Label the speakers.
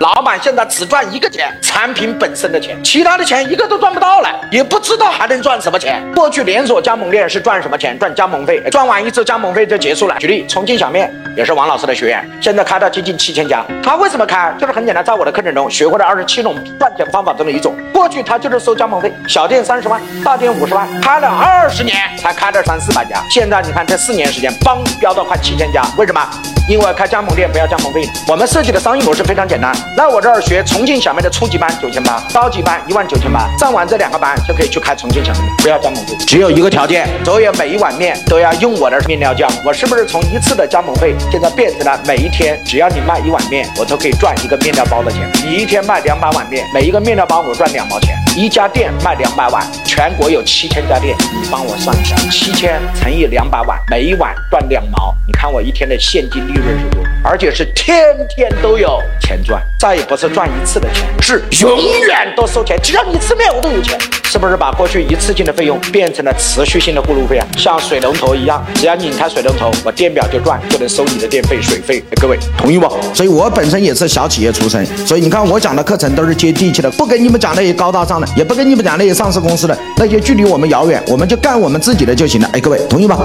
Speaker 1: 老现在只赚一个钱，产品本身的钱，其他的钱一个都赚不到了，也不知道还能赚什么钱。过去连锁加盟店是赚什么钱？赚加盟费，赚完一次加盟费就结束了。举例，重庆小面也是王老师的学员，现在开到接近七千家。他为什么开？就是很简单，在我的课程中学会了二十七种赚钱方法中的一种。过去他就是收加盟费，小店三十万，大店五十万，开了二十年才开了三四百家。现在你看这四年时间，嘣飙到快七千家，为什么？因为开加盟店不要加盟费。我们设计的商业模式非常简单，那我这儿学重庆小面的初级班九千八，高级班一万九千八，上完这两个班就可以去开重庆小面，不要加盟费。只有一个条件，所有每一碗面都要用我的面料酱。我是不是从一次的加盟费，现在变成了每一天只要你卖一碗面，我都可以赚一个面料包的钱。你一天卖两百碗面，每一个面料包我赚两毛钱。一家店卖两百碗，全国有七千家店，你帮我算一下，七千乘以两百碗，每一碗赚两毛，你看我一天的现金利润是多？而且是天天都有钱赚，再也不是赚一次的钱，是永远都收钱，只要你吃面我都有钱，是不是把过去一次性的费用变成了持续性的过路费啊？像水龙头一样，只要拧开水龙头，我电表就转，就能收你的电费、水费。各位同意不？
Speaker 2: 所以我本身也是小企业出身，所以你看我讲的课程都是接地气的，不跟你们讲那些高大上的，也不跟你们讲那些上市公司的，那些距离我们遥远，我们就干我们自己的就行了。哎，各位同意吧？